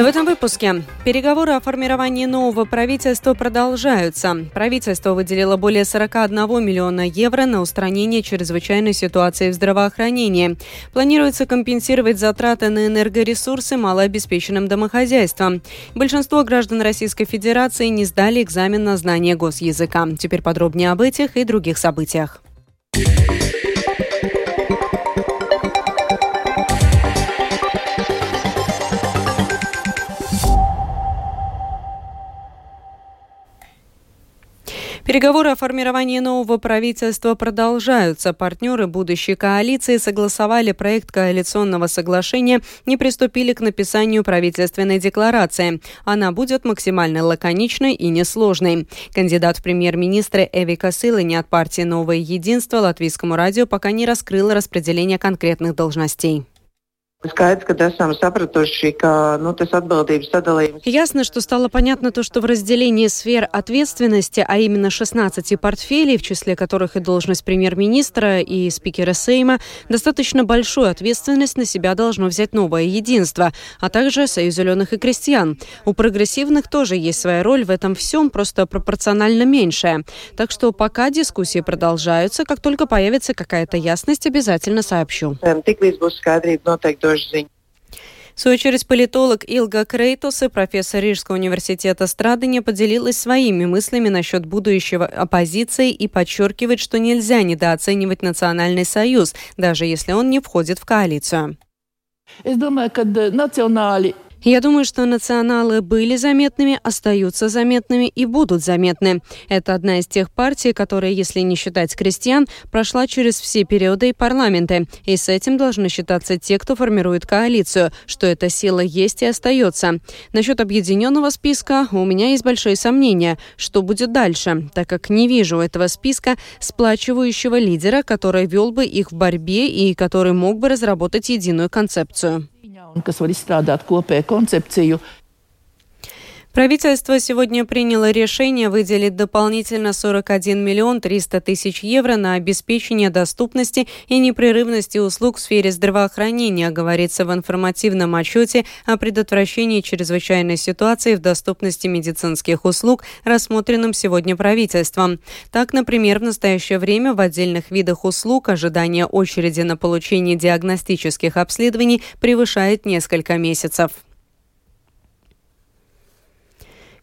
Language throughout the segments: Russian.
В этом выпуске переговоры о формировании нового правительства продолжаются. Правительство выделило более 41 миллиона евро на устранение чрезвычайной ситуации в здравоохранении. Планируется компенсировать затраты на энергоресурсы малообеспеченным домохозяйствам. Большинство граждан Российской Федерации не сдали экзамен на знание госязыка. Теперь подробнее об этих и других событиях. Переговоры о формировании нового правительства продолжаются. Партнеры будущей коалиции согласовали проект коалиционного соглашения и приступили к написанию правительственной декларации. Она будет максимально лаконичной и несложной. Кандидат в премьер-министры Эви Косылыни от партии «Новое единство» латвийскому радио пока не раскрыл распределение конкретных должностей. Ясно, что стало понятно то, что в разделении сфер ответственности, а именно 16 портфелей, в числе которых и должность премьер-министра и спикера Сейма, достаточно большую ответственность на себя должно взять новое единство, а также Союз зеленых и крестьян. У прогрессивных тоже есть своя роль в этом всем, просто пропорционально меньшая. Так что пока дискуссии продолжаются, как только появится какая-то ясность, обязательно сообщу. В свою очередь, политолог Илга Крейтус и профессор Рижского университета Страдания поделилась своими мыслями насчет будущего оппозиции и подчеркивает, что нельзя недооценивать Национальный союз, даже если он не входит в коалицию. Es domāju, ka nacionāli я думаю, что националы были заметными, остаются заметными и будут заметны. Это одна из тех партий, которая, если не считать крестьян, прошла через все периоды и парламенты. И с этим должны считаться те, кто формирует коалицию, что эта сила есть и остается. Насчет объединенного списка у меня есть большие сомнения, что будет дальше, так как не вижу этого списка сплачивающего лидера, который вел бы их в борьбе и который мог бы разработать единую концепцию un kas var izstrādāt kopēju koncepciju. Правительство сегодня приняло решение выделить дополнительно 41 миллион 300 тысяч евро на обеспечение доступности и непрерывности услуг в сфере здравоохранения, говорится в информативном отчете о предотвращении чрезвычайной ситуации в доступности медицинских услуг, рассмотренном сегодня правительством. Так, например, в настоящее время в отдельных видах услуг ожидание очереди на получение диагностических обследований превышает несколько месяцев.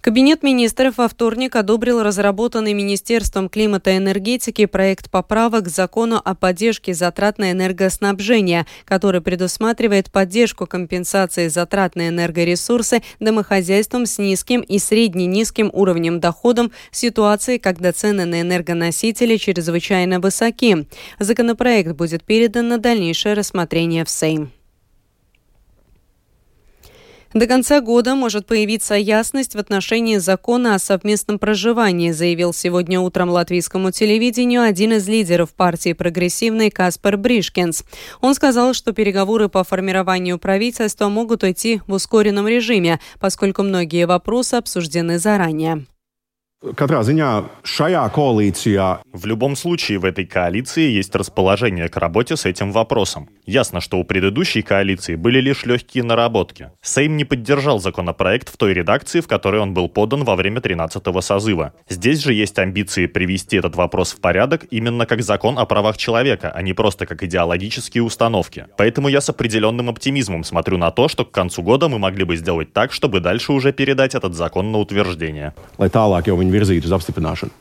Кабинет министров во вторник одобрил разработанный Министерством климата и энергетики проект поправок к закону о поддержке затрат на энергоснабжение, который предусматривает поддержку компенсации затрат на энергоресурсы домохозяйствам с низким и средне-низким уровнем доходом в ситуации, когда цены на энергоносители чрезвычайно высоки. Законопроект будет передан на дальнейшее рассмотрение в Сейм. До конца года может появиться ясность в отношении закона о совместном проживании, заявил сегодня утром латвийскому телевидению один из лидеров партии прогрессивной Каспар Бришкинс. Он сказал, что переговоры по формированию правительства могут идти в ускоренном режиме, поскольку многие вопросы обсуждены заранее. Katrā ziņā šajā koalīcijā В любом случае в этой коалиции есть расположение к работе с этим вопросом. Ясно, что у предыдущей коалиции были лишь легкие наработки. Сейм не поддержал законопроект в той редакции, в которой он был подан во время 13-го созыва. Здесь же есть амбиции привести этот вопрос в порядок именно как закон о правах человека, а не просто как идеологические установки. Поэтому я с определенным оптимизмом смотрю на то, что к концу года мы могли бы сделать так, чтобы дальше уже передать этот закон на утверждение. Viņu virzītu uz apstiprināšanu.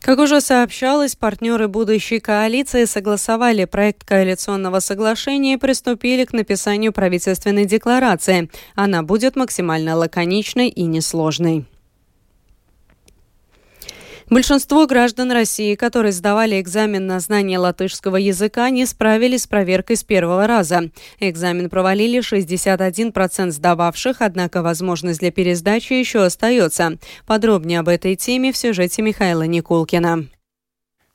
Как уже сообщалось, партнеры будущей коалиции согласовали проект коалиционного соглашения и приступили к написанию правительственной декларации. Она будет максимально лаконичной и несложной. Большинство граждан России, которые сдавали экзамен на знание латышского языка, не справились с проверкой с первого раза. Экзамен провалили 61% сдававших, однако возможность для пересдачи еще остается. Подробнее об этой теме в сюжете Михаила Никулкина.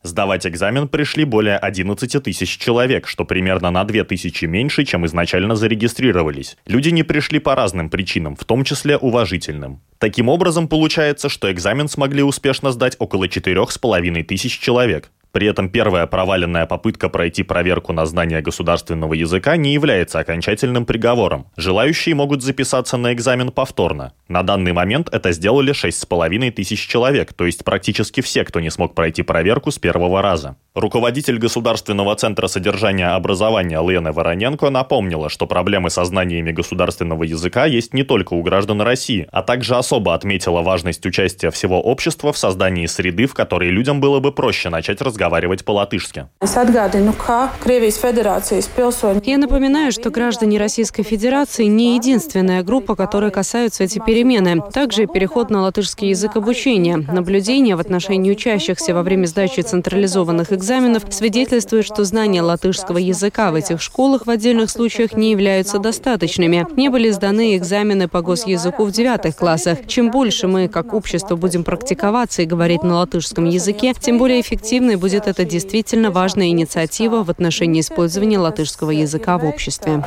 Сдавать экзамен пришли более 11 тысяч человек, что примерно на 2 тысячи меньше, чем изначально зарегистрировались. Люди не пришли по разным причинам, в том числе уважительным. Таким образом, получается, что экзамен смогли успешно сдать около 4,5 тысяч человек. При этом первая проваленная попытка пройти проверку на знание государственного языка не является окончательным приговором. Желающие могут записаться на экзамен повторно. На данный момент это сделали 6,5 тысяч человек, то есть практически все, кто не смог пройти проверку с первого раза. Руководитель Государственного центра содержания образования Лена Вороненко напомнила, что проблемы со знаниями государственного языка есть не только у граждан России, а также особо отметила важность участия всего общества в создании среды, в которой людям было бы проще начать разговаривать по-латышски. Я напоминаю, что граждане Российской Федерации не единственная группа, которой касаются эти перемены. Также переход на латышский язык обучения, наблюдение в отношении учащихся во время сдачи централизованных экзаменов экзаменов свидетельствует, что знания латышского языка в этих школах в отдельных случаях не являются достаточными. Не были сданы экзамены по госязыку в девятых классах. Чем больше мы, как общество, будем практиковаться и говорить на латышском языке, тем более эффективной будет эта действительно важная инициатива в отношении использования латышского языка в обществе.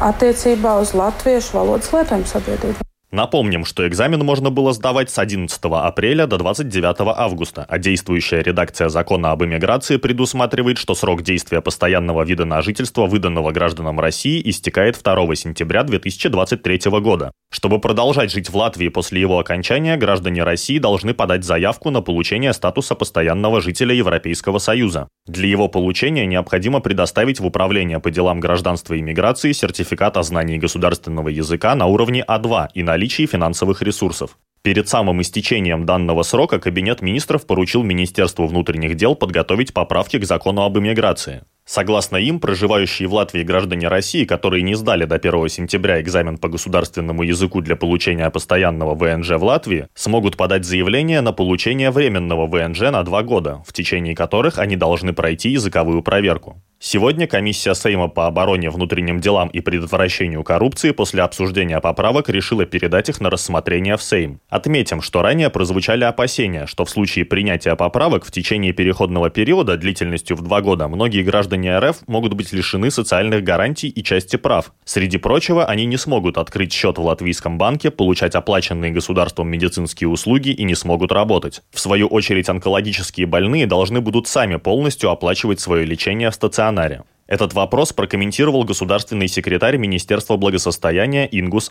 Напомним, что экзамен можно было сдавать с 11 апреля до 29 августа, а действующая редакция закона об иммиграции предусматривает, что срок действия постоянного вида на жительство, выданного гражданам России, истекает 2 сентября 2023 года. Чтобы продолжать жить в Латвии после его окончания, граждане России должны подать заявку на получение статуса постоянного жителя Европейского Союза. Для его получения необходимо предоставить в Управление по делам гражданства и миграции сертификат о знании государственного языка на уровне А2 и наличии финансовых ресурсов. Перед самым истечением данного срока Кабинет министров поручил Министерству внутренних дел подготовить поправки к закону об иммиграции. Согласно им, проживающие в Латвии граждане России, которые не сдали до 1 сентября экзамен по государственному языку для получения постоянного ВНЖ в Латвии, смогут подать заявление на получение временного ВНЖ на два года, в течение которых они должны пройти языковую проверку. Сегодня комиссия Сейма по обороне, внутренним делам и предотвращению коррупции после обсуждения поправок решила передать их на рассмотрение в Сейм. Отметим, что ранее прозвучали опасения, что в случае принятия поправок в течение переходного периода длительностью в два года многие граждане РФ могут быть лишены социальных гарантий и части прав. Среди прочего, они не смогут открыть счет в латвийском банке, получать оплаченные государством медицинские услуги и не смогут работать. В свою очередь, онкологические больные должны будут сами полностью оплачивать свое лечение в стационаре стационаре. Этот вопрос прокомментировал государственный секретарь Министерства благосостояния Ингус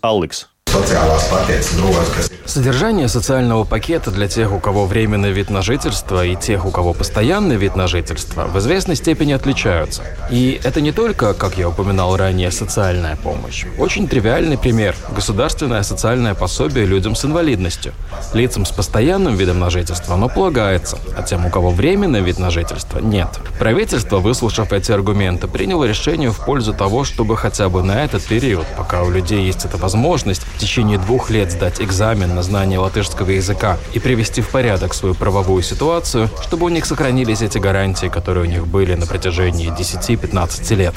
Алыкс. Содержание социального пакета для тех, у кого временный вид на жительство, и тех, у кого постоянный вид на жительство, в известной степени отличаются. И это не только, как я упоминал ранее, социальная помощь. Очень тривиальный пример – государственное социальное пособие людям с инвалидностью. Лицам с постоянным видом на жительство оно полагается, а тем, у кого временный вид на жительство, нет. Правительство, выслушав эти аргументы, приняло решение в пользу того, чтобы хотя бы на этот период, пока у людей есть эта возможность, течение двух лет сдать экзамен на знание латышского языка и привести в порядок свою правовую ситуацию, чтобы у них сохранились эти гарантии, которые у них были на протяжении 10-15 лет.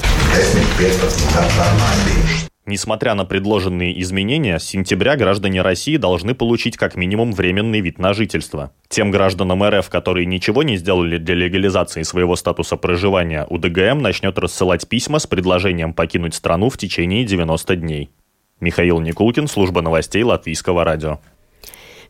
Несмотря на предложенные изменения, с сентября граждане России должны получить как минимум временный вид на жительство. Тем гражданам РФ, которые ничего не сделали для легализации своего статуса проживания, УДГМ начнет рассылать письма с предложением покинуть страну в течение 90 дней. Михаил Никулкин, служба новостей Латвийского радио.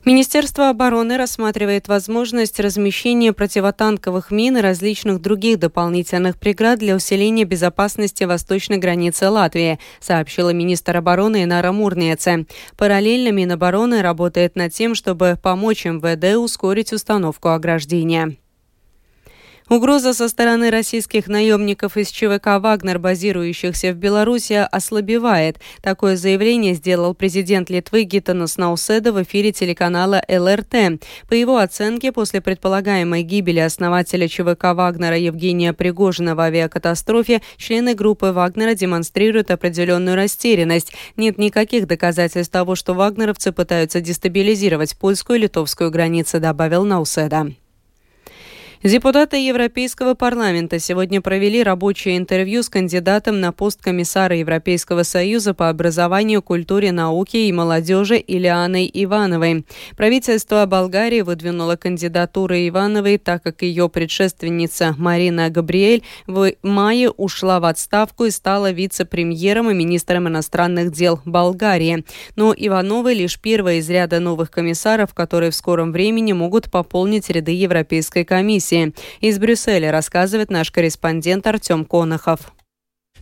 Министерство обороны рассматривает возможность размещения противотанковых мин и различных других дополнительных преград для усиления безопасности восточной границы Латвии, сообщила министр обороны Инара Мурниеце. Параллельно Минобороны работает над тем, чтобы помочь МВД ускорить установку ограждения. Угроза со стороны российских наемников из ЧВК «Вагнер», базирующихся в Беларуси, ослабевает. Такое заявление сделал президент Литвы Гитанас Науседа в эфире телеканала ЛРТ. По его оценке, после предполагаемой гибели основателя ЧВК «Вагнера» Евгения Пригожина в авиакатастрофе, члены группы «Вагнера» демонстрируют определенную растерянность. Нет никаких доказательств того, что вагнеровцы пытаются дестабилизировать польскую и литовскую границы, добавил Науседа. Депутаты Европейского парламента сегодня провели рабочее интервью с кандидатом на пост комиссара Европейского союза по образованию, культуре, науке и молодежи Ильяной Ивановой. Правительство Болгарии выдвинуло кандидатуру Ивановой, так как ее предшественница Марина Габриэль в мае ушла в отставку и стала вице-премьером и министром иностранных дел Болгарии. Но Иванова лишь первая из ряда новых комиссаров, которые в скором времени могут пополнить ряды Европейской комиссии комиссии. Из Брюсселя рассказывает наш корреспондент Артем Конохов.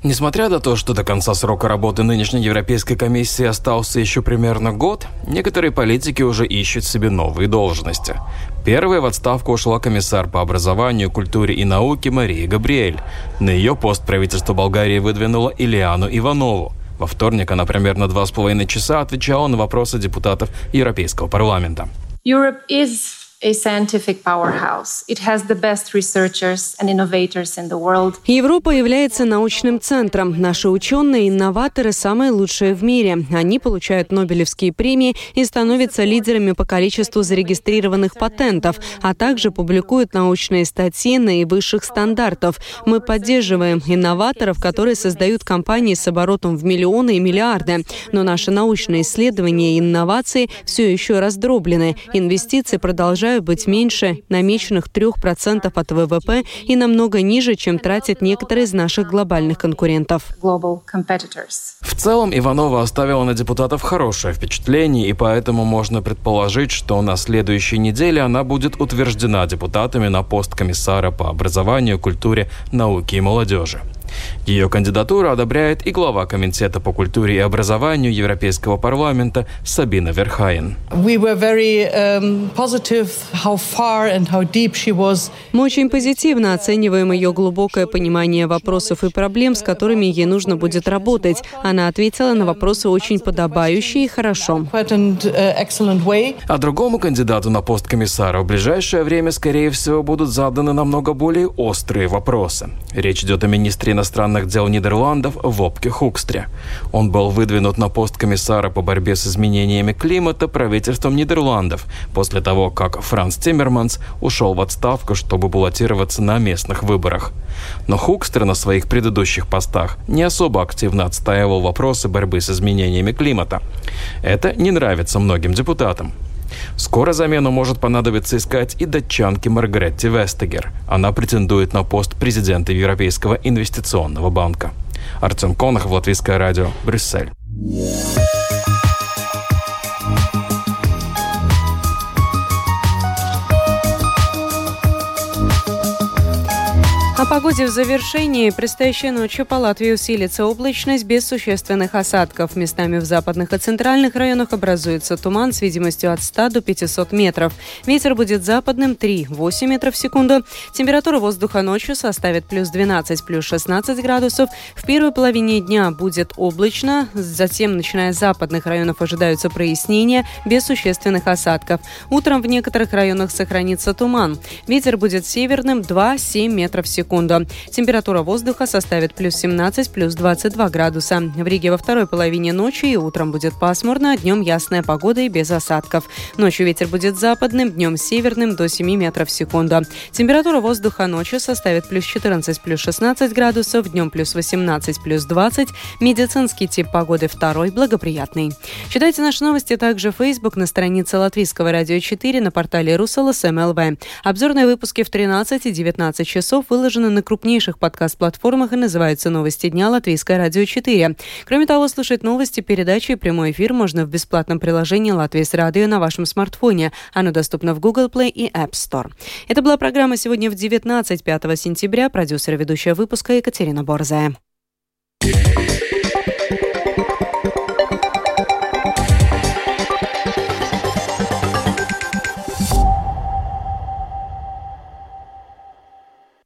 Несмотря на то, что до конца срока работы нынешней Европейской комиссии остался еще примерно год, некоторые политики уже ищут себе новые должности. Первой в отставку ушла комиссар по образованию, культуре и науке Мария Габриэль. На ее пост правительство Болгарии выдвинуло Ильяну Иванову. Во вторник она примерно два с половиной часа отвечала на вопросы депутатов Европейского парламента. Europe is Европа является научным центром. Наши ученые инноваторы самые лучшие в мире. Они получают Нобелевские премии и становятся лидерами по количеству зарегистрированных патентов, а также публикуют научные статьи наивысших стандартов. Мы поддерживаем инноваторов, которые создают компании с оборотом в миллионы и миллиарды. Но наши научные исследования и инновации все еще раздроблены. Инвестиции продолжают продолжают быть меньше намеченных 3% от ВВП и намного ниже, чем тратят некоторые из наших глобальных конкурентов. В целом, Иванова оставила на депутатов хорошее впечатление, и поэтому можно предположить, что на следующей неделе она будет утверждена депутатами на пост комиссара по образованию, культуре, науке и молодежи. Ее кандидатуру одобряет и глава Комитета по культуре и образованию Европейского парламента Сабина Верхайен. Мы очень позитивно оцениваем ее глубокое понимание вопросов и проблем, с которыми ей нужно будет работать. Она ответила на вопросы очень подобающе и хорошо. А другому кандидату на пост комиссара в ближайшее время, скорее всего, будут заданы намного более острые вопросы. Речь идет о министре иностранных дел Нидерландов Вопке Хукстре. Он был выдвинут на пост комиссара по борьбе с изменениями климата правительством Нидерландов после того, как Франц Тиммерманс ушел в отставку, чтобы баллотироваться на местных выборах. Но Хукстер на своих предыдущих постах не особо активно отстаивал вопросы борьбы с изменениями климата. Это не нравится многим депутатам. Скоро замену может понадобиться искать и датчанке Маргаретте Вестегер. Она претендует на пост президента Европейского инвестиционного банка. Артем Конохов, Латвийское радио, Брюссель. Погоде в завершении. Предстоящей ночью по Латвии усилится облачность без существенных осадков. Местами в западных и центральных районах образуется туман с видимостью от 100 до 500 метров. Ветер будет западным 3-8 метров в секунду. Температура воздуха ночью составит плюс 12, плюс 16 градусов. В первой половине дня будет облачно. Затем, начиная с западных районов, ожидаются прояснения без существенных осадков. Утром в некоторых районах сохранится туман. Ветер будет северным 2-7 метров в секунду секунду. Температура воздуха составит плюс 17, плюс 22 градуса. В Риге во второй половине ночи и утром будет пасмурно, днем ясная погода и без осадков. Ночью ветер будет западным, днем северным до 7 метров в секунду. Температура воздуха ночью составит плюс 14, плюс 16 градусов, днем плюс 18, плюс 20. Медицинский тип погоды второй, благоприятный. Читайте наши новости также в Facebook на странице Латвийского радио 4 на портале РусЛСМЛВ. Обзорные выпуски в 13 и 19 часов выложены выложены на крупнейших подкаст-платформах и называются «Новости дня» Латвийское радио 4. Кроме того, слушать новости, передачи и прямой эфир можно в бесплатном приложении «Латвийс радио» на вашем смартфоне. Оно доступно в Google Play и App Store. Это была программа сегодня в 19 5 сентября. Продюсер и ведущая выпуска Екатерина Борзая.